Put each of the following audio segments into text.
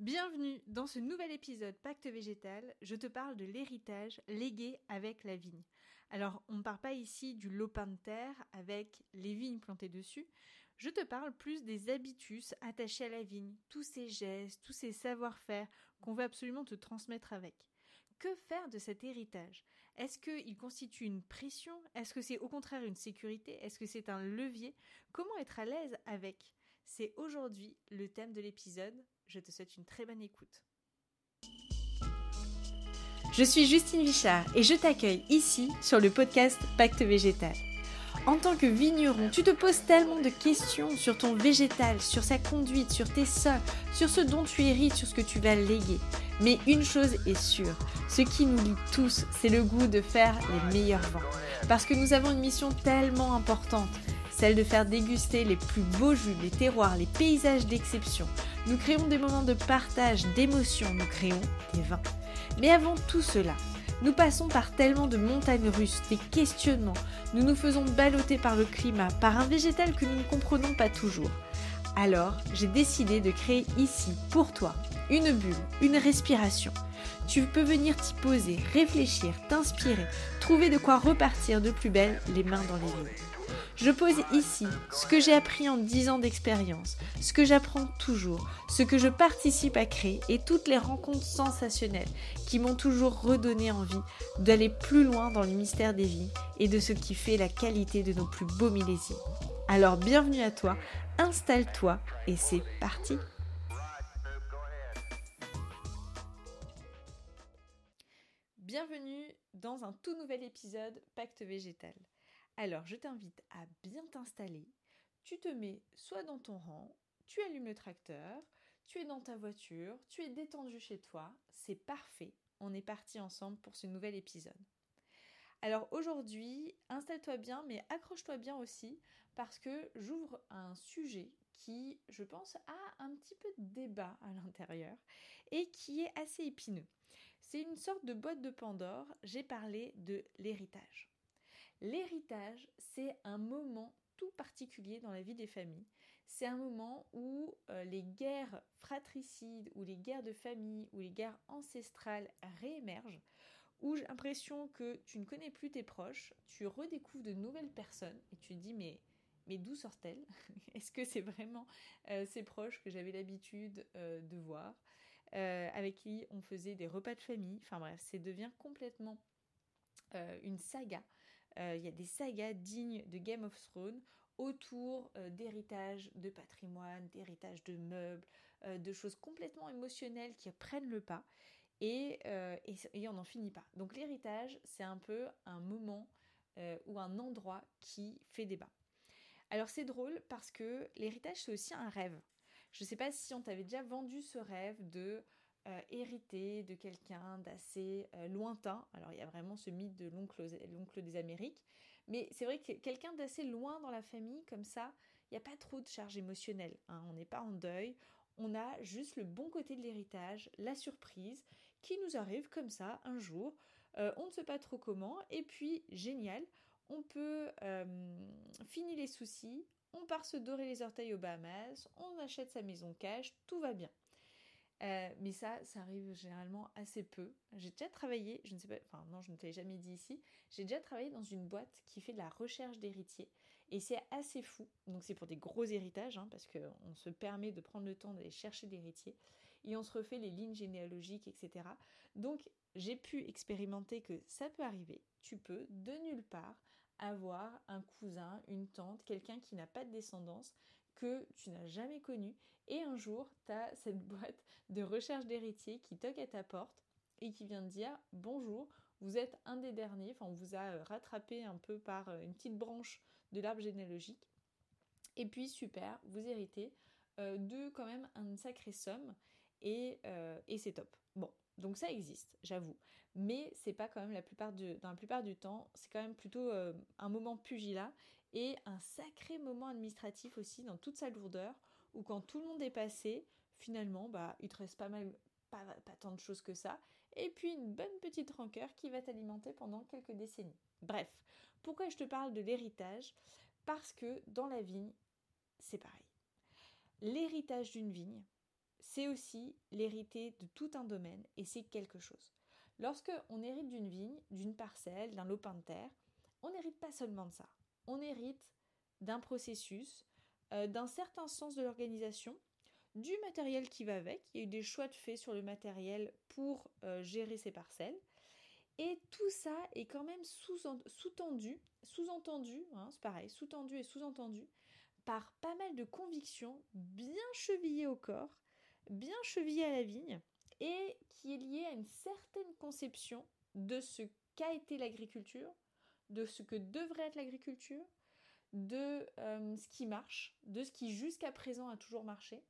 Bienvenue dans ce nouvel épisode Pacte végétal. Je te parle de l'héritage légué avec la vigne. Alors, on ne parle pas ici du lopin de terre avec les vignes plantées dessus. Je te parle plus des habitus attachés à la vigne, tous ces gestes, tous ces savoir-faire qu'on veut absolument te transmettre avec. Que faire de cet héritage? Est-ce qu'il constitue une pression? Est-ce que c'est au contraire une sécurité? Est-ce que c'est un levier? Comment être à l'aise avec? C'est aujourd'hui le thème de l'épisode. Je te souhaite une très bonne écoute. Je suis Justine Vichard et je t'accueille ici sur le podcast Pacte Végétal. En tant que vigneron, tu te poses tellement de questions sur ton végétal, sur sa conduite, sur tes sols, sur ce dont tu hérites, sur ce que tu vas léguer. Mais une chose est sûre, ce qui nous lie tous, c'est le goût de faire les meilleurs vins. Parce que nous avons une mission tellement importante, celle de faire déguster les plus beaux jus, les terroirs, les paysages d'exception. Nous créons des moments de partage, d'émotion, nous créons des vins. Mais avant tout cela, nous passons par tellement de montagnes russes, des questionnements, nous nous faisons balloter par le climat, par un végétal que nous ne comprenons pas toujours. Alors, j'ai décidé de créer ici, pour toi, une bulle, une respiration. Tu peux venir t'y poser, réfléchir, t'inspirer, trouver de quoi repartir de plus belle les mains dans les lignes. Je pose ici ce que j'ai appris en 10 ans d'expérience, ce que j'apprends toujours, ce que je participe à créer et toutes les rencontres sensationnelles qui m'ont toujours redonné envie d'aller plus loin dans le mystère des vies et de ce qui fait la qualité de nos plus beaux millésimes. Alors bienvenue à toi, installe-toi et c'est parti Bienvenue dans un tout nouvel épisode Pacte végétal. Alors je t'invite à bien t'installer. Tu te mets soit dans ton rang, tu allumes le tracteur, tu es dans ta voiture, tu es détendu chez toi, c'est parfait. On est parti ensemble pour ce nouvel épisode. Alors aujourd'hui, installe-toi bien, mais accroche-toi bien aussi, parce que j'ouvre un sujet qui, je pense, a un petit peu de débat à l'intérieur et qui est assez épineux. C'est une sorte de boîte de Pandore, j'ai parlé de l'héritage. L'héritage, c'est un moment tout particulier dans la vie des familles. C'est un moment où euh, les guerres fratricides ou les guerres de famille ou les guerres ancestrales réémergent, où j'ai l'impression que tu ne connais plus tes proches, tu redécouvres de nouvelles personnes et tu te dis mais, mais d'où sortent-elles? Est-ce que c'est vraiment euh, ces proches que j'avais l'habitude euh, de voir, avec qui on faisait des repas de famille? Enfin bref, ça devient complètement une saga il y a des sagas dignes de Game of Thrones autour euh, d'héritage de patrimoine, d'héritage de meubles, euh, de choses complètement émotionnelles qui prennent le pas et, et, on n'en finit pas. Donc l'héritage, c'est un peu un moment ou un endroit qui fait débat. Alors c'est drôle parce que l'héritage, c'est aussi un rêve. Je ne sais pas si on t'avait déjà vendu ce rêve de euh, hérité de quelqu'un d'assez euh, lointain. Alors il y a vraiment ce mythe de l'oncle des Amériques, mais c'est vrai que quelqu'un d'assez loin dans la famille, comme ça, il n'y a pas trop de charge émotionnelle. Hein. On n'est pas en deuil, on a juste le bon côté de l'héritage, la surprise, qui nous arrive comme ça un jour. Euh, on ne sait pas trop comment, et puis génial, on peut finir les soucis, on part se dorer les orteils aux Bahamas, on achète sa maison cash, tout va bien. Euh, mais ça, ça arrive généralement assez peu. J'ai déjà travaillé, je ne sais pas, enfin non, je ne te l'ai jamais dit ici, j'ai déjà travaillé dans une boîte qui fait de la recherche d'héritiers. Et c'est assez fou. Donc c'est pour des gros héritages, hein, parce qu'on se permet de prendre le temps d'aller chercher l'héritier. Et on se refait les lignes généalogiques, etc. Donc j'ai pu expérimenter que ça peut arriver. Tu peux, de nulle part, avoir un cousin, une tante, quelqu'un qui n'a pas de descendance, que tu n'as jamais connu et un jour tu as cette boîte de recherche d'héritiers qui toque à ta porte et qui vient te dire bonjour, vous êtes un des derniers, enfin on vous a euh, rattrapé un peu par euh, une petite branche de l'arbre généalogique et puis super, vous héritez euh, de quand même une sacrée somme et, c'est top. Bon, donc ça existe, j'avoue. Mais c'est pas quand même la plupart dans la plupart du temps, c'est quand même plutôt un moment pugilat et un sacré moment administratif aussi dans toute sa lourdeur où quand tout le monde est passé, finalement, bah, il te reste pas mal, pas, tant de choses que ça, et puis une bonne petite rancœur qui va t'alimenter pendant quelques décennies. Bref, pourquoi je te parle de l'héritage? Parce que dans la vigne, c'est pareil. L'héritage d'une vigne, c'est aussi l'hériter de tout un domaine et c'est quelque chose. Lorsque on hérite d'une vigne, d'une parcelle, d'un lopin de terre, on n'hérite pas seulement de ça. On hérite d'un processus, euh, d'un certain sens de l'organisation, du matériel qui va avec. Il y a eu des choix de fait sur le matériel pour euh, gérer ces parcelles. Et tout ça est quand même sous-tendu, sous-entendu, hein, c'est pareil, sous-tendu et sous-entendu par pas mal de convictions bien chevillées au corps, bien chevillées à la vigne, et qui est liée à une certaine conception de ce qu'a été l'agriculture, de ce que devrait être l'agriculture, de euh, ce qui marche, de ce qui jusqu'à présent a toujours marché,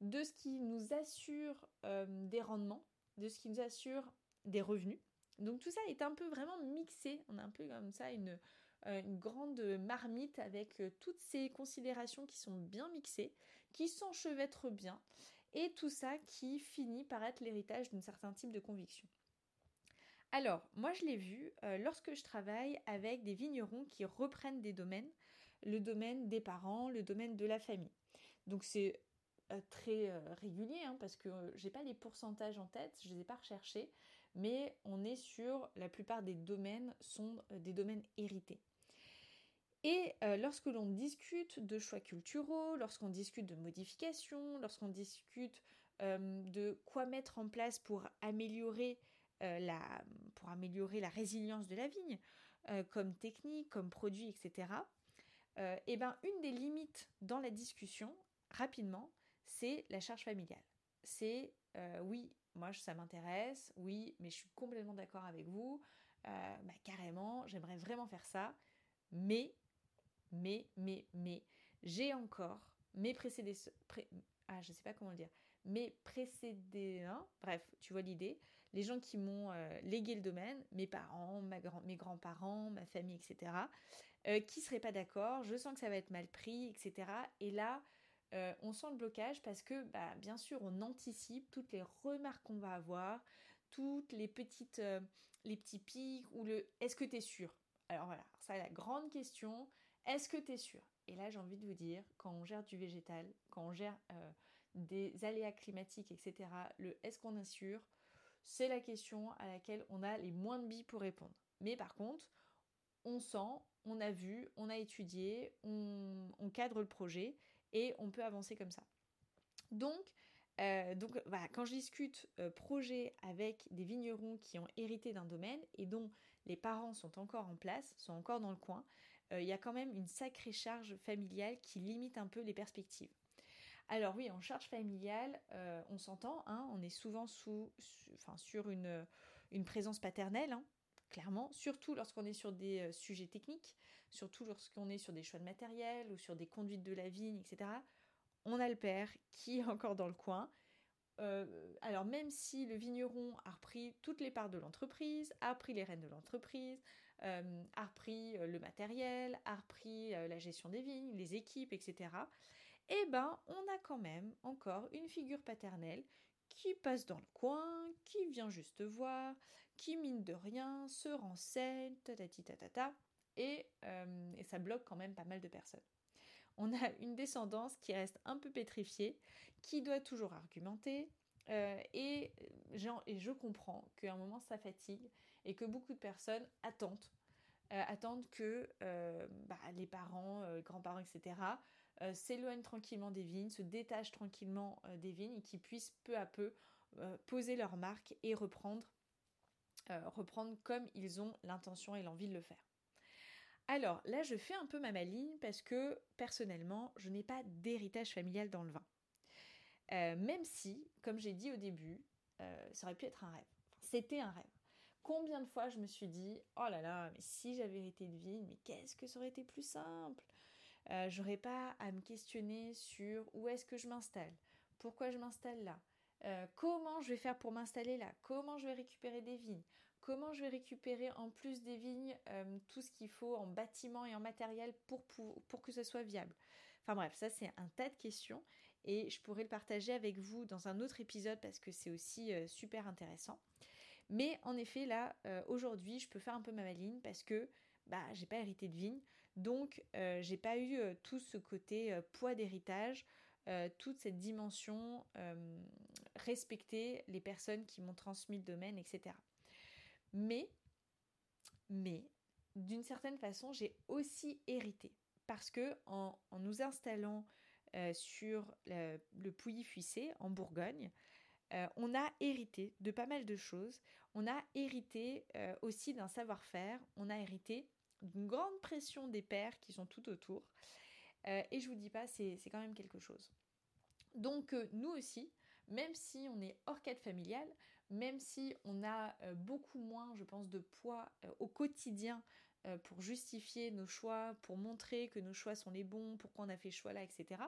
de ce qui nous assure euh, des rendements, de ce qui nous assure des revenus. Donc tout ça est un peu vraiment mixé, on a un peu comme ça une, euh, une grande marmite avec toutes ces considérations qui sont bien mixées, qui s'enchevêtrent bien et tout ça qui finit par être l'héritage d'un certain type de conviction. Alors, moi je l'ai vu euh, lorsque je travaille avec des vignerons qui reprennent des domaines, le domaine des parents, le domaine de la famille. Donc c'est euh, très euh, régulier hein, parce que j'ai pas les pourcentages en tête, je les ai pas recherchés, mais on est sur la plupart des domaines sont des domaines hérités. Et lorsque l'on discute de choix culturaux, lorsqu'on discute de modifications, lorsqu'on discute de quoi mettre en place pour améliorer, la, pour améliorer la résilience de la vigne, comme technique, comme produit, etc., et eh ben, une des limites dans la discussion, rapidement, c'est la charge familiale. C'est oui, moi ça m'intéresse, oui, mais je suis complètement d'accord avec vous, bah, carrément, j'aimerais vraiment faire ça, mais mais, mais, mais, j'ai encore mes précédés... ah, je sais pas comment le dire. Mes précédés... bref, tu vois l'idée. Les gens qui m'ont euh, légué le domaine, mes parents, mes grands-parents, ma famille, etc., euh, qui seraient pas d'accord, je sens que ça va être mal pris, etc. Et là, euh, on sent le blocage parce que, bah, bien sûr, on anticipe toutes les remarques qu'on va avoir, toutes les petites, les petits pics ou le est-ce que tu es sûr? Alors voilà, ça la grande question. Est-ce que tu es sûr? Et là, j'ai envie de vous dire, quand on gère du végétal, quand on gère des aléas climatiques, etc., le est-ce qu'on est C'est la question à laquelle on a les moins de billes pour répondre. Mais par contre, on sent, on a vu, on a étudié, on, cadre le projet et on peut avancer comme ça. Donc, euh, voilà, quand je discute euh, projet avec des vignerons qui ont hérité d'un domaine et dont les parents sont encore en place, sont encore dans le coin, euh, il y a quand même une sacrée charge familiale qui limite un peu les perspectives. Alors oui, en charge familiale, euh, on s'entend, hein, on est souvent sous, sur une, présence paternelle, hein, clairement, surtout lorsqu'on est sur des euh, sujets techniques, surtout lorsqu'on est sur des choix de matériel ou sur des conduites de la vigne, etc. On a le père qui est encore dans le coin. alors même si le vigneron a repris toutes les parts de l'entreprise, a pris les rênes de l'entreprise, euh, a repris euh, le matériel, a repris euh, la gestion des vignes, les équipes, etc. Eh ben, on a quand même encore une figure paternelle qui passe dans le coin, qui vient juste voir, qui mine de rien, se renseigne, tatati tatata, et, et ça bloque quand même pas mal de personnes. On a une descendance qui reste un peu pétrifiée, qui doit toujours argumenter, et, et, je comprends qu'à un moment ça fatigue et que beaucoup de personnes attendent, euh, attendent que euh, bah, les parents, euh, grands-parents, etc., s'éloignent tranquillement des vignes, se détachent tranquillement des vignes et qu'ils puissent peu à peu poser leur marque et reprendre, comme ils ont l'intention et l'envie de le faire. Alors là, je fais un peu ma maligne parce que personnellement, je n'ai pas d'héritage familial dans le vin. même si, comme j'ai dit au début, ça aurait pu être un rêve. C'était un rêve. Combien de fois je me suis dit, oh là là, mais si j'avais hérité de vie, mais qu'est-ce que ça aurait été plus simple? Euh, J'aurais pas à me questionner sur où est-ce que je m'installe, pourquoi je m'installe là, euh, comment je vais faire pour m'installer là, comment je vais récupérer des vignes, comment je vais récupérer en plus des vignes euh, tout ce qu'il faut en bâtiment et en matériel pour, que ce soit viable. Enfin bref, ça c'est un tas de questions et je pourrais le partager avec vous dans un autre épisode parce que c'est aussi super intéressant. Mais en effet, là, euh, aujourd'hui, je peux faire un peu ma maline parce que bah, j'ai pas hérité de vigne. Donc, euh, j'ai pas eu euh, tout ce côté poids d'héritage toute cette dimension, respecter les personnes qui m'ont transmis le domaine, etc. Mais, d'une certaine façon, j'ai aussi hérité. Parce que en, nous installant sur le, le Pouilly-Fuissé, en Bourgogne, on a hérité de pas mal de choses. On a hérité aussi d'un savoir-faire. On a hérité d'une grande pression des pères qui sont tout autour. et je vous dis pas, c'est quand même quelque chose. Donc nous aussi, même si on est hors cadre familial, même si on a beaucoup moins, je pense, de poids au quotidien pour justifier nos choix, pour montrer que nos choix sont les bons, pourquoi on a fait ce choix-là, etc.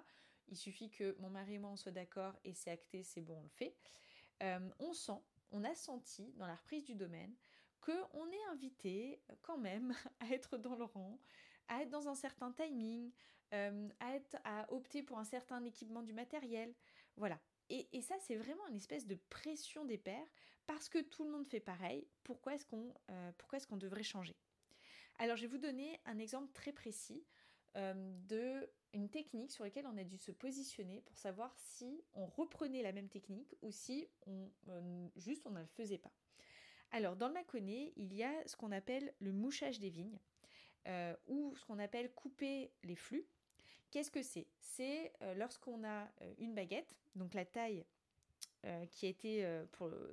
Il suffit que mon mari et moi on soit d'accord et c'est acté, c'est bon, on le fait. on sent, on a senti dans la reprise du domaine qu'on est invité quand même à être dans le rang, à être dans un certain timing, à, être, à opter pour un certain équipement du matériel. Voilà. Et, ça, c'est vraiment une espèce de pression des pairs parce que tout le monde fait pareil. Pourquoi est-ce qu'on qu'on devrait changer? Alors, je vais vous donner un exemple très précis de une technique sur laquelle on a dû se positionner pour savoir si on reprenait la même technique ou si on juste on ne le faisait pas. Alors, dans le Mâconnais, il y a ce qu'on appelle le mouchage des vignes ou ce qu'on appelle couper les flux. Qu'est-ce que c'est? C'est lorsqu'on a une baguette, donc la taille qui a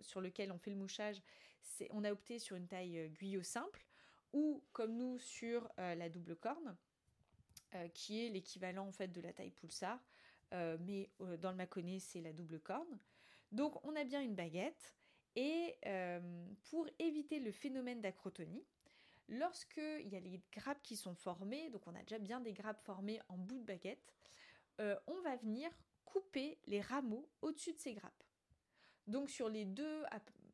sur lequel on fait le mouchage, on a opté sur une taille guyot simple ou comme nous sur la double corne, qui est l'équivalent en fait de la taille pulsar, mais dans le Mâconnais c'est la double corne. Donc on a bien une baguette et pour éviter le phénomène d'acrotonie, Lorsqu'il y a les grappes qui sont formées, donc on a déjà bien des grappes formées en bout de baguette, euh, on va venir couper les rameaux au-dessus de ces grappes. Donc sur les deux,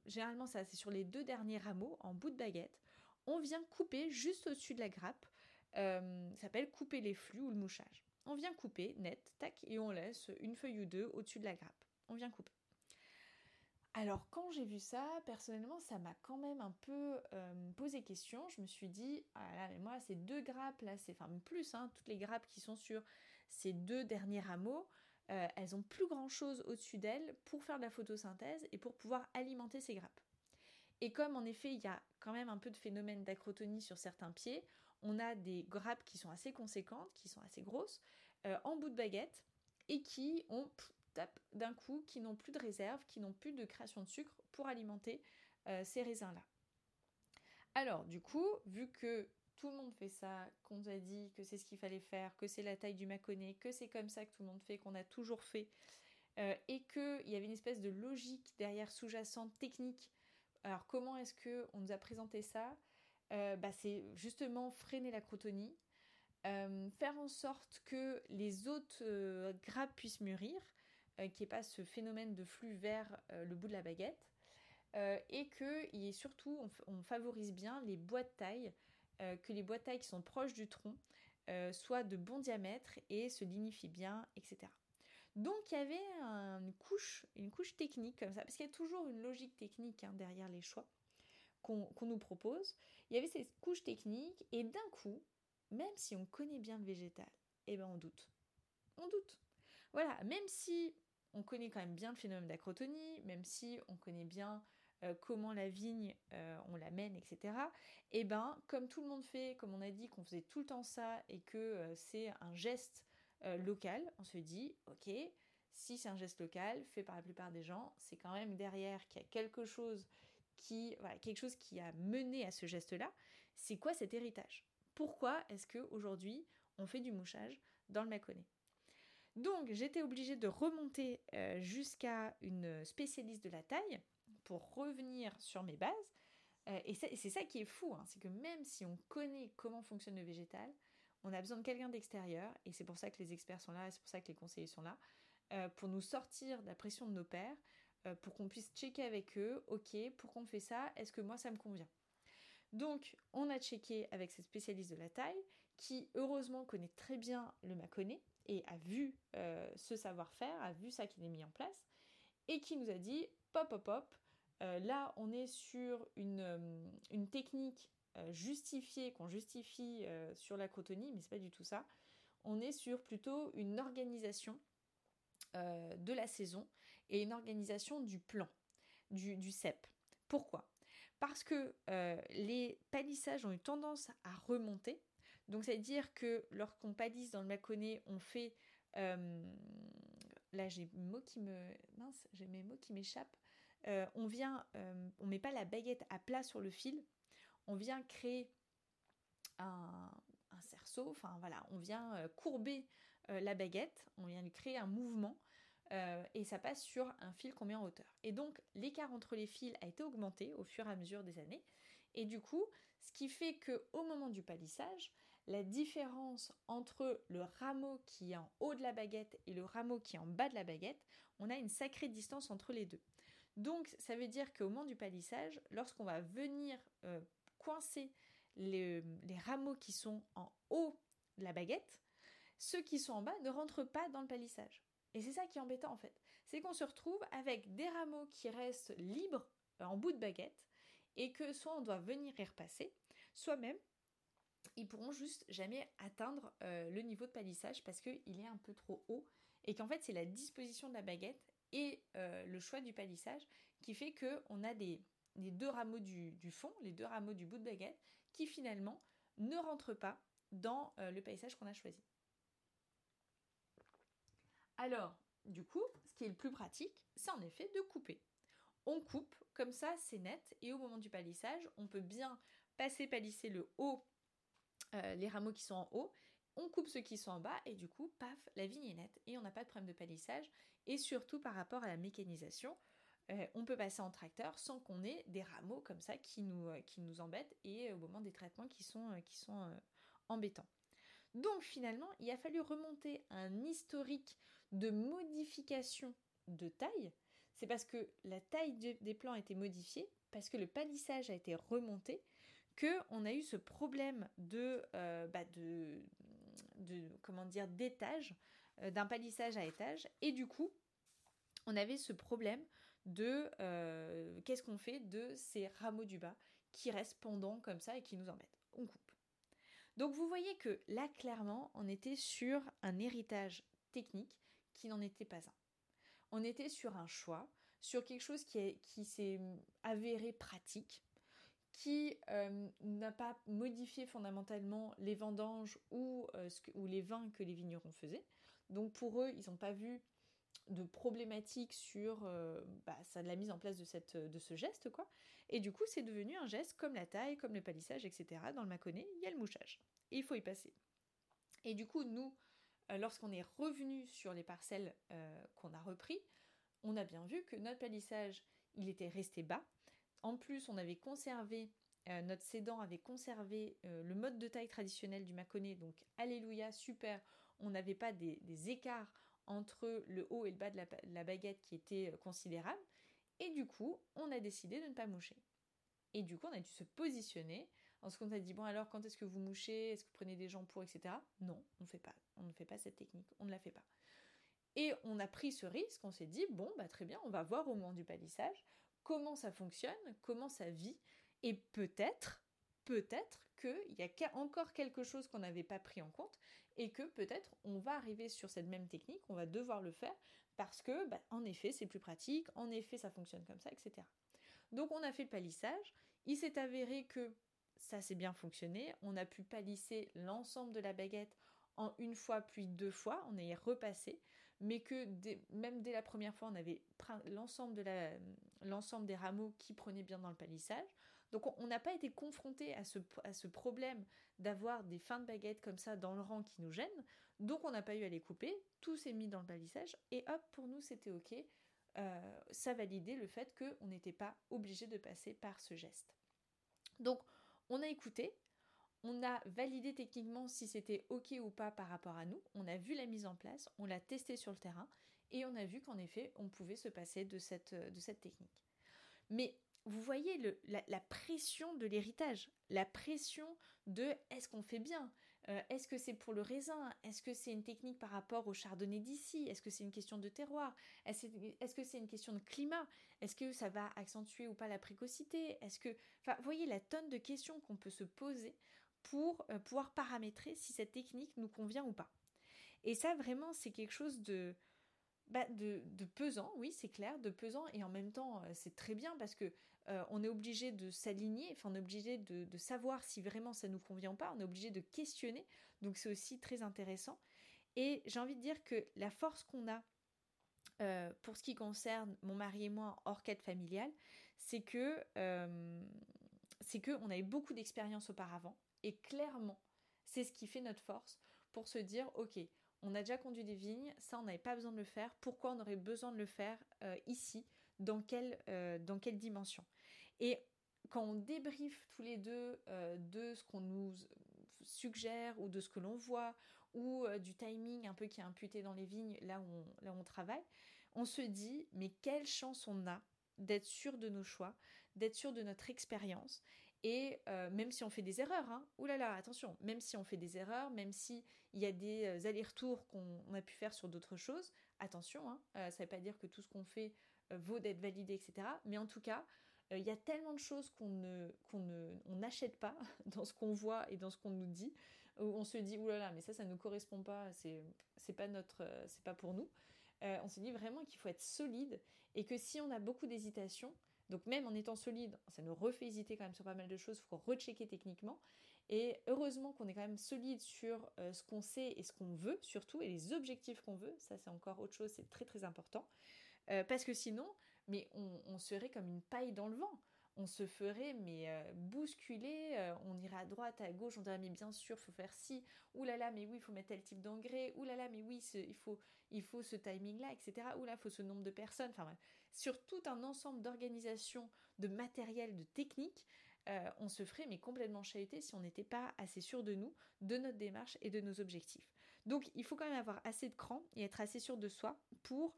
généralement ça c'est sur les deux derniers rameaux en bout de baguette, on vient couper juste au-dessus de la grappe. Euh, ça s'appelle couper les flux ou le mouchage. On vient couper net, tac, et on laisse une feuille ou deux au-dessus de la grappe. On vient couper. Alors quand j'ai vu ça, personnellement, ça m'a quand même un peu euh, posé question. Je me suis dit, ah là, mais moi, ces deux grappes là, c'est enfin plus, hein, toutes les grappes qui sont sur ces deux derniers rameaux, euh, elles ont plus grand chose au-dessus d'elles pour faire de la photosynthèse et pour pouvoir alimenter ces grappes. Et comme en effet, il y a quand même un peu de phénomène d'acrotonie sur certains pieds, on a des grappes qui sont assez conséquentes, qui sont assez grosses, euh, en bout de baguette, et qui ont d'un coup qui n'ont plus de réserve, qui n'ont plus de création de sucre pour alimenter euh, ces raisins-là. Alors du coup, vu que tout le monde fait ça, qu'on nous a dit que c'est ce qu'il fallait faire, que c'est la taille du Mâconnais, que c'est comme ça que tout le monde fait, qu'on a toujours fait, euh, et qu'il y avait une espèce de logique derrière sous-jacente technique. Alors comment est-ce que on nous a présenté ça? Euh, bah, C'est justement freiner la crotonie, faire en sorte que les autres grappes puissent mûrir, euh, qu'il n'y ait pas ce phénomène de flux vers euh, le bout de la baguette. Euh, et que y surtout, on, favorise bien les de taille, que les de taille qui sont proches du tronc soient de bon diamètre et se lignifient bien, etc. Donc il y avait une, couche, une couche technique comme ça, parce qu'il y a toujours une logique technique hein, derrière les choix qu'on nous propose. Il y avait cette couche technique et d'un coup, même si on connaît bien le végétal, eh ben on doute. On doute. Voilà, même si on connaît quand même bien le phénomène d'acrotonie, même si on connaît bien euh, comment la vigne, euh, on la mène, etc. Et eh ben, comme tout le monde fait, comme on a dit qu'on faisait tout le temps ça et que euh, c'est un geste local, on se dit, ok, si c'est un geste local fait par la plupart des gens, c'est quand même derrière qu'il y a quelque chose qui, voilà, quelque chose qui a mené à ce geste-là. C'est quoi cet héritage? Pourquoi est-ce que aujourd'hui on fait du mouchage dans le Mâconnais? Donc j'étais obligée de remonter euh, jusqu'à une spécialiste de la taille pour revenir sur mes bases. Euh, et c'est ça qui est fou, hein, c'est que même si on connaît comment fonctionne le végétal, on a besoin de quelqu'un d'extérieur, et c'est pour ça que les experts sont là, et c'est pour ça que les conseillers sont là, euh, pour nous sortir de la pression de nos pères, pour qu'on puisse checker avec eux, ok, pourquoi on fait ça, est-ce que moi ça me convient? Donc, on a checké avec cette spécialiste de la taille, qui heureusement connaît très bien le Mâconnais, et a vu euh, ce savoir-faire, a vu ça qu'il est mis en place, et qui nous a dit, pop, pop, pop, euh, là on est sur une, euh, technique justifiée, qu'on justifie sur la crotonie, mais c'est pas du tout ça. On est sur plutôt une organisation de la saison et une organisation du plan, du, CEP. Pourquoi? Parce que les palissages ont eu tendance à remonter. Donc, c'est-à-dire que lorsqu'on palisse dans le Mâconnais, on fait là j'ai mots qui me mince, j'ai mes mots qui m'échappent. Euh, on vient, euh, on met pas la baguette à plat sur le fil, on vient créer un, cerceau, enfin voilà, on vient euh, courber la baguette, on vient lui créer un mouvement et ça passe sur un fil qu'on met en hauteur. Et donc l'écart entre les fils a été augmenté au fur et à mesure des années. Et du coup, ce qui fait que au moment du palissage, la différence entre le rameau qui est en haut de la baguette et le rameau qui est en bas de la baguette, on a une sacrée distance entre les deux. Donc ça veut dire qu'au moment du palissage, lorsqu'on va venir euh, coincer les, rameaux qui sont en haut de la baguette, ceux qui sont en bas ne rentrent pas dans le palissage. Et c'est ça qui est embêtant en fait. C'est qu'on se retrouve avec des rameaux qui restent libres euh, en bout de baguette et que soit on doit venir y repasser, soit même ils pourront juste jamais atteindre euh, le niveau de palissage parce qu'il est un peu trop haut et qu'en fait c'est la disposition de la baguette et euh, le choix du palissage qui fait qu'on a des, deux rameaux du, fond, les deux rameaux du bout de baguette qui finalement ne rentrent pas dans euh, le palissage qu'on a choisi. Alors, du coup, ce qui est le plus pratique, c'est en effet de couper. On coupe, comme ça c'est net, et au moment du palissage, on peut bien passer palisser le haut euh, les rameaux qui sont en haut, on coupe ceux qui sont en bas et du coup, paf, la vigne est nette et on n'a pas de problème de palissage. Et surtout par rapport à la mécanisation, euh, on peut passer en tracteur sans qu'on ait des rameaux comme ça qui nous, euh, qui nous embêtent et au moment des traitements qui sont, qui sont embêtants. Donc finalement, il a fallu remonter un historique de modification de taille. C'est parce que la taille des plants a été modifiée, parce que le palissage a été remonté, qu'on a eu ce problème de, euh, bah, comment dire d'étage, euh, d'un palissage à étage, et du coup, on avait ce problème de euh, qu'est-ce qu'on fait de ces rameaux du bas qui restent pendants comme ça et qui nous embêtent. On coupe. Donc vous voyez que là, clairement, on était sur un héritage technique qui n'en était pas un. On était sur un choix, sur quelque chose qui s'est avéré pratique, qui euh, n'a pas modifié fondamentalement les vendanges ou, euh, ou, les vins que les vignerons faisaient. Donc pour eux, ils n'ont pas vu de problématique sur euh, bah, la mise en place de ce geste. quoi. Et du coup, c'est devenu un geste comme la taille, comme le palissage, etc. Dans le Mâconnais, il y a le mouchage. Et il faut y passer. Et du coup, nous, lorsqu'on est revenu sur les parcelles qu'on a repris, on a bien vu que notre palissage, il était resté bas, en plus, on avait conservé, euh, notre sédan avait conservé euh, le mode de taille traditionnel du Mâconnais, donc alléluia, super, on n'avait pas des, écarts entre le haut et le bas de la, baguette qui étaient euh, considérables, et du coup, on a décidé de ne pas moucher. Et du coup, on a dû se positionner. Ensuite, on a dit, bon alors, quand est-ce que vous mouchez? Est-ce que vous prenez des gens pour, etc. Non, on ne fait pas. On ne fait pas cette technique. On ne la fait pas. Et on a pris ce risque, on s'est dit, bon, bah très bien, on va voir au moment du palissage comment ça fonctionne, comment ça vit, et peut-être, peut-être qu'il y a encore quelque chose qu'on n'avait pas pris en compte, et que peut-être on va arriver sur cette même technique, on va devoir le faire, parce que, bah, en effet, c'est plus pratique, en effet, ça fonctionne comme ça, etc. Donc on a fait le palissage, il s'est avéré que ça s'est bien fonctionné, on a pu palisser l'ensemble de la baguette en une fois puis deux fois, on est repassé, mais que même dès la première fois, on avait l'ensemble de des rameaux qui prenaient bien dans le palissage. Donc on n'a pas été confronté à ce, à ce problème d'avoir des fins de baguettes comme ça dans le rang qui nous gênent. Donc on n'a pas eu à les couper, tout s'est mis dans le palissage et hop, pour nous c'était ok. Euh, ça validait le fait qu'on n'était pas obligé de passer par ce geste. Donc on a écouté, on a validé techniquement si c'était OK ou pas par rapport à nous. On a vu la mise en place, on l'a testé sur le terrain et on a vu qu'en effet, on pouvait se passer de cette, cette technique. Mais vous voyez la, pression de l'héritage, la pression de est-ce qu'on fait bien? Euh, Est-ce que c'est pour le raisin? Est-ce que c'est une technique par rapport au chardonnay d'ici? Est-ce que c'est une question de terroir? Est-ce que c'est une question de climat? Est-ce que ça va accentuer ou pas la précocité? Est-ce que, enfin, vous voyez la tonne de questions qu'on peut se poser pour euh, pouvoir paramétrer si cette technique nous convient ou pas. Et ça, vraiment, c'est quelque chose de, bah de, pesant, oui, c'est clair, de pesant, et en même temps, c'est très bien parce que on est obligé de s'aligner, enfin, on est obligé de, de, savoir si vraiment ça nous convient pas, on est obligé de questionner, donc c'est aussi très intéressant. Et j'ai envie de dire que la force qu'on a euh, pour ce qui concerne mon mari et moi hors quête familiale, c'est que euh, c'est que on a eu beaucoup d'expérience auparavant et clairement c'est ce qui fait notre force pour se dire ok on a déjà conduit des vignes ça on n'avait pas besoin de le faire pourquoi on aurait besoin de le faire euh, ici dans quelle quelle dimension? Et quand on débriefe tous les deux de ce qu'on nous suggère ou de ce que l'on voit ou euh, du timing un peu qui est imputé dans les vignes là où là on travaille, on se dit mais quelle chance on a d'être sûr de nos choix, d'être sûr de notre expérience. Et euh, même si on fait des erreurs, hein, oulala, attention, même si on fait des erreurs, même s'il y a des euh, allers-retours qu'on a pu faire sur d'autres choses, attention, hein, ça ne veut pas dire que tout ce qu'on fait vaut d'être validé, etc. Mais en tout cas, il y a tellement de choses qu'on ne, qu'on n'achète pas dans ce qu'on voit et dans ce qu'on nous dit, où on se dit oulala, mais ça, ça ne nous correspond pas, c'est, c'est pas notre, c'est pas pour nous. Euh, on se dit vraiment qu'il faut être solide et que si on a beaucoup d'hésitation, donc même en étant solide, ça nous refait hésiter quand même sur pas mal de choses, il faut rechecker techniquement. Et heureusement qu'on est quand même solide sur euh, ce qu'on sait et ce qu'on veut surtout, et les objectifs qu'on veut, ça c'est encore autre chose, c'est très très important. Euh, parce que sinon, mais on, serait comme une paille dans le vent on se ferait mais euh, bousculer, euh, on irait à droite, à gauche, on dirait mais bien sûr, faut faire ci, oulala, là là, mais oui, il faut mettre tel type d'engrais, oulala, là mais oui, il, faut, il faut ce timing-là, etc. Oulala, il faut ce nombre de personnes, enfin sur tout un ensemble d'organisations, de matériel, de techniques, euh, on se ferait mais complètement chahuter si on n'était pas assez sûr de nous, de notre démarche et de nos objectifs. Donc il faut quand même avoir assez de cran et être assez sûr de soi pour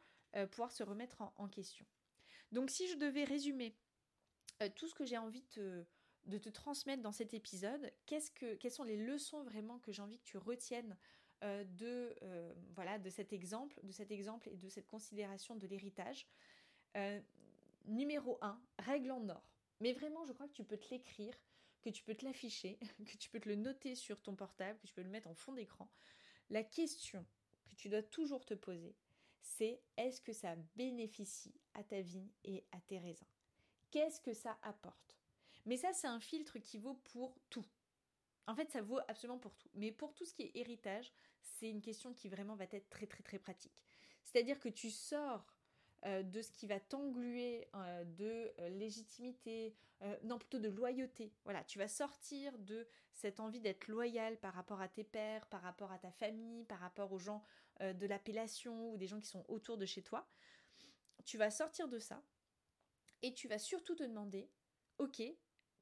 pouvoir se remettre en question. Donc si je devais résumer euh, tout ce que j'ai envie de te transmettre dans cet épisode, que, quelles sont les leçons vraiment que j'ai envie que tu retiennes euh, de, euh, voilà, de cet exemple, de cet exemple et de cette considération de l'héritage. numéro 1, règle en or. Mais vraiment, je crois que tu peux te l'écrire, que tu peux te l'afficher, que tu peux te le noter sur ton portable, que tu peux le mettre en fond d'écran. La question que tu dois toujours te poser, c'est est-ce que ça bénéficie à ta vie et à tes raisins? Qu'est-ce que ça apporte? Mais ça, c'est un filtre qui vaut pour tout. En fait, ça vaut absolument pour tout. Mais pour tout ce qui est héritage, c'est une question qui vraiment va être très très très pratique. C'est-à-dire que tu sors euh, de ce qui va t'engluer euh, de euh, légitimité, non plutôt de loyauté. Voilà, tu vas sortir de cette envie d'être loyal par rapport à tes pères, par rapport à ta famille, par rapport aux gens de l'appellation ou des gens qui sont autour de chez toi. Tu vas sortir de ça et tu vas surtout te demander, ok,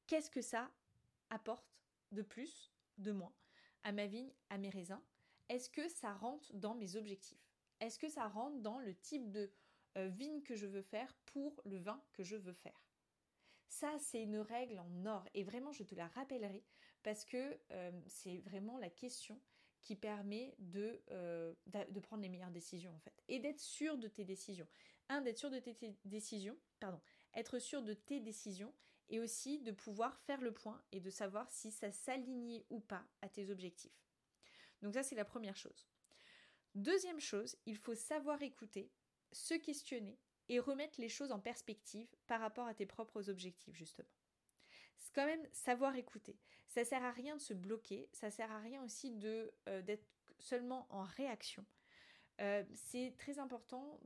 qu'est-ce que ça apporte de plus, de moins, à ma vigne, à mes raisins? Est-ce que ça rentre dans mes objectifs? Est-ce que ça rentre dans le type de euh, vigne que je veux faire pour le vin que je veux faire? Ça, c'est une règle en or. Et vraiment, je te la rappellerai parce que euh, c'est vraiment la question qui permet euh, de prendre les meilleures décisions en fait. Et d'être sûr de tes décisions. Un, d'être sûr de tes décisions, pardon, être sûr de tes décisions et aussi de pouvoir faire le point et de savoir si ça s'aligne ou pas à tes objectifs. Donc ça, c'est la première chose. Deuxième chose, il faut savoir écouter, se questionner et remettre les choses en perspective par rapport à tes propres objectifs, justement. C'est quand même savoir écouter. Ça sert à rien de se bloquer, ça sert à rien aussi de euh, d'être seulement en réaction. Euh, c'est très important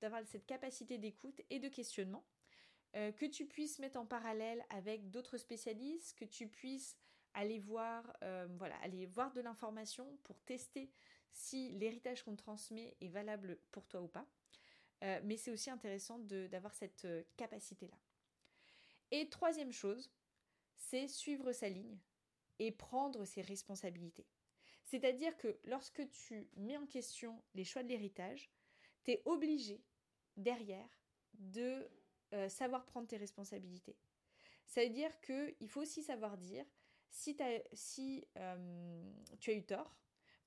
d'avoir cette capacité d'écoute et de questionnement euh, que tu puisses mettre en parallèle avec d'autres spécialistes, que tu puisses aller voir, euh, de l'information pour tester si l'héritage qu'on transmet est valable pour toi ou pas. Euh, mais c'est aussi intéressant d'avoir cette capacité-là. Et troisième chose, c'est suivre sa ligne et prendre ses responsabilités. C'est-à-dire que lorsque tu mets en question les choix de l'héritage, tu es obligé derrière de euh, savoir prendre tes responsabilités. Ça veut dire qu'il faut aussi savoir dire si, euh, tu as eu tort,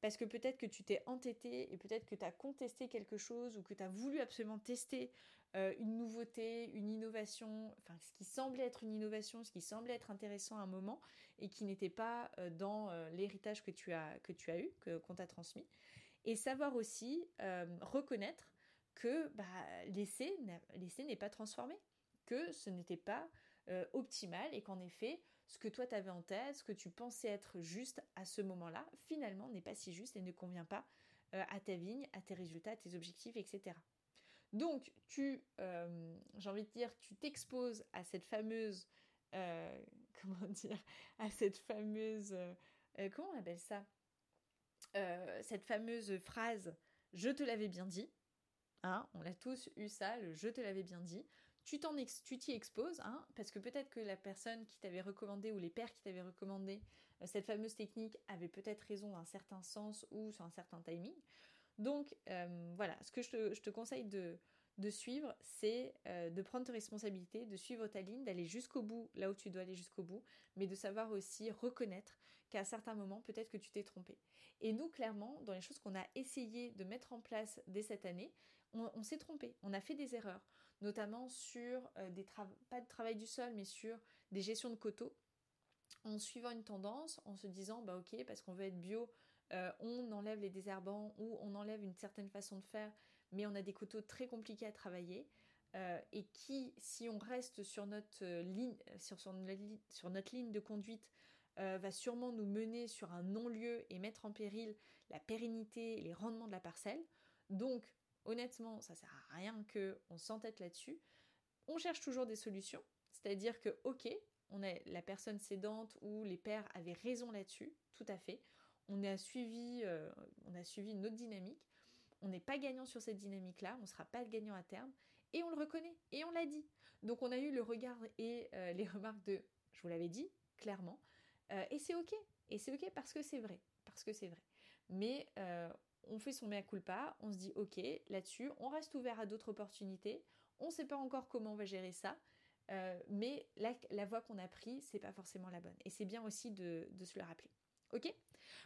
parce que peut-être que tu t'es entêté et peut-être que tu as contesté quelque chose ou que tu as voulu absolument tester euh, une nouveauté, une innovation, enfin ce qui semblait être une innovation, ce qui semblait être intéressant à un moment et qui n'était pas dans l'héritage que tu as que tu as eu, qu'on t'a transmis. Et savoir aussi reconnaître que bah, l'essai n'est pas transformé, que ce n'était pas euh, optimal et qu'en effet, ce que toi tu avais en tête, ce que tu pensais être juste à ce moment-là, finalement n'est pas si juste et ne convient pas euh, à ta vigne, à tes résultats, à tes objectifs, etc. Donc, tu, euh, j'ai envie de dire, tu t'exposes à cette fameuse, comment dire, à cette fameuse, comment on appelle ça? Cette fameuse phrase, je te l'avais bien dit. Hein, on a tous eu ça, le je te l'avais bien dit tu t'y exposes, hein, parce que peut-être que la personne qui t'avait recommandé ou les pères qui t'avaient recommandé euh, cette fameuse technique avaient peut-être raison dans un certain sens ou sur un certain timing. Donc euh, voilà, ce que je te, conseille de, suivre, c'est euh, de prendre tes responsabilités, de suivre ta ligne, d'aller jusqu'au bout, là où tu dois aller jusqu'au bout, mais de savoir aussi reconnaître qu'à certains moments, peut-être que tu t'es trompé. Et nous, clairement, dans les choses qu'on a essayé de mettre en place dès cette année, on s'est trompé, on a fait des erreurs notamment sur euh, des pas de travail du sol, mais sur des gestions de coteaux, en suivant une tendance, en se disant, bah ok, parce qu'on veut être bio, euh, on enlève les désherbants ou on enlève une certaine façon de faire, mais on a des coteaux très compliqués à travailler. Euh, et qui, si on reste sur notre notre ligne de conduite, va sûrement nous mener sur un non-lieu et mettre en péril la pérennité et les rendements de la parcelle. Donc, honnêtement, ça sert à rien qu'on s'entête là-dessus. On cherche toujours des solutions, c'est-à-dire que, ok, on est la personne cédante ou les pères avaient raison là-dessus, tout à fait. On a suivi, euh, on autre dynamique. On n'est pas gagnant sur cette dynamique-là, on ne sera pas gagnant à terme, et on le reconnaît, et on l'a dit. Donc on a eu le regard et euh, les remarques de, je vous l'avais dit, clairement, euh, et c'est ok, et c'est ok parce que c'est vrai, parce que c'est vrai. Mais on fait son mea culpa, on se dit ok là-dessus, on reste ouvert à d'autres opportunités, on ne sait pas encore comment on va gérer ça, euh, mais la, voie qu'on a prise, c'est pas forcément la bonne. Et c'est bien aussi de, se le rappeler. Ok?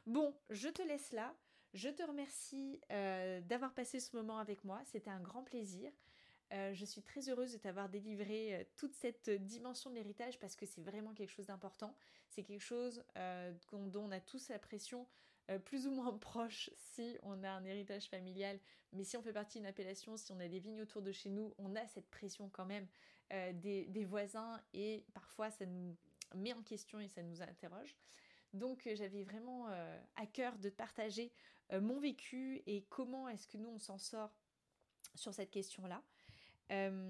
Bon, je te laisse là. Je te remercie euh, d'avoir passé ce moment avec moi. C'était un grand plaisir. Euh, je suis très heureuse de t'avoir délivré toute cette dimension de l'héritage parce que c'est vraiment quelque chose d'important. C'est quelque chose dont on a tous la pression euh, plus ou moins proche si on a un héritage familial, mais si on fait partie d'une appellation, si on a des vignes autour de chez nous, on a cette pression quand même euh, des, voisins et parfois ça nous met en question et ça nous interroge. Donc euh, j'avais vraiment à cœur de partager mon vécu et comment est-ce que nous on s'en sort sur cette question-là.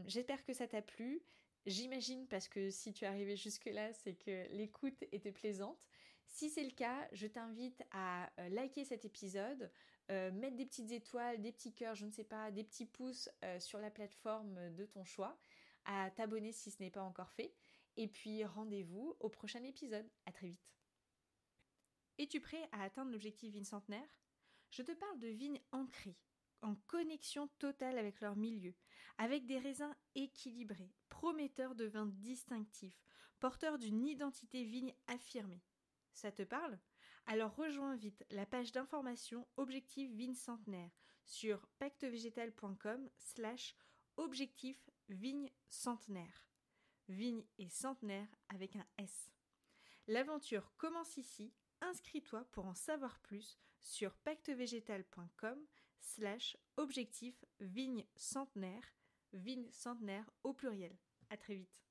J'espère que ça t'a plu. J'imagine parce que si tu es arrivé jusque-là, c'est que l'écoute était plaisante. Si c'est le cas, je t'invite à euh, liker cet épisode, euh, mettre des petites étoiles, des petits cœurs, je ne sais pas, des petits pouces euh, sur la plateforme de ton choix, à t'abonner si ce n'est pas encore fait. Et puis rendez-vous au prochain épisode. À très vite. Es-tu prêt à atteindre l'objectif Vigne Centenaire? Je te parle de vignes ancrées, en connexion totale avec leur milieu, avec des raisins équilibrés, prometteurs de vins distinctifs, porteurs d'une identité vigne affirmée. Ça te parle? Alors rejoins vite la page d'information Objectif Vigne Centenaire sur pactevégétal.com slash objectif vigne centenaire. Vigne et centenaire avec un S. L'aventure commence ici. Inscris-toi pour en savoir plus sur pactevégétal.com slash objectif vigne centenaire, vigne centenaire au pluriel. À très vite.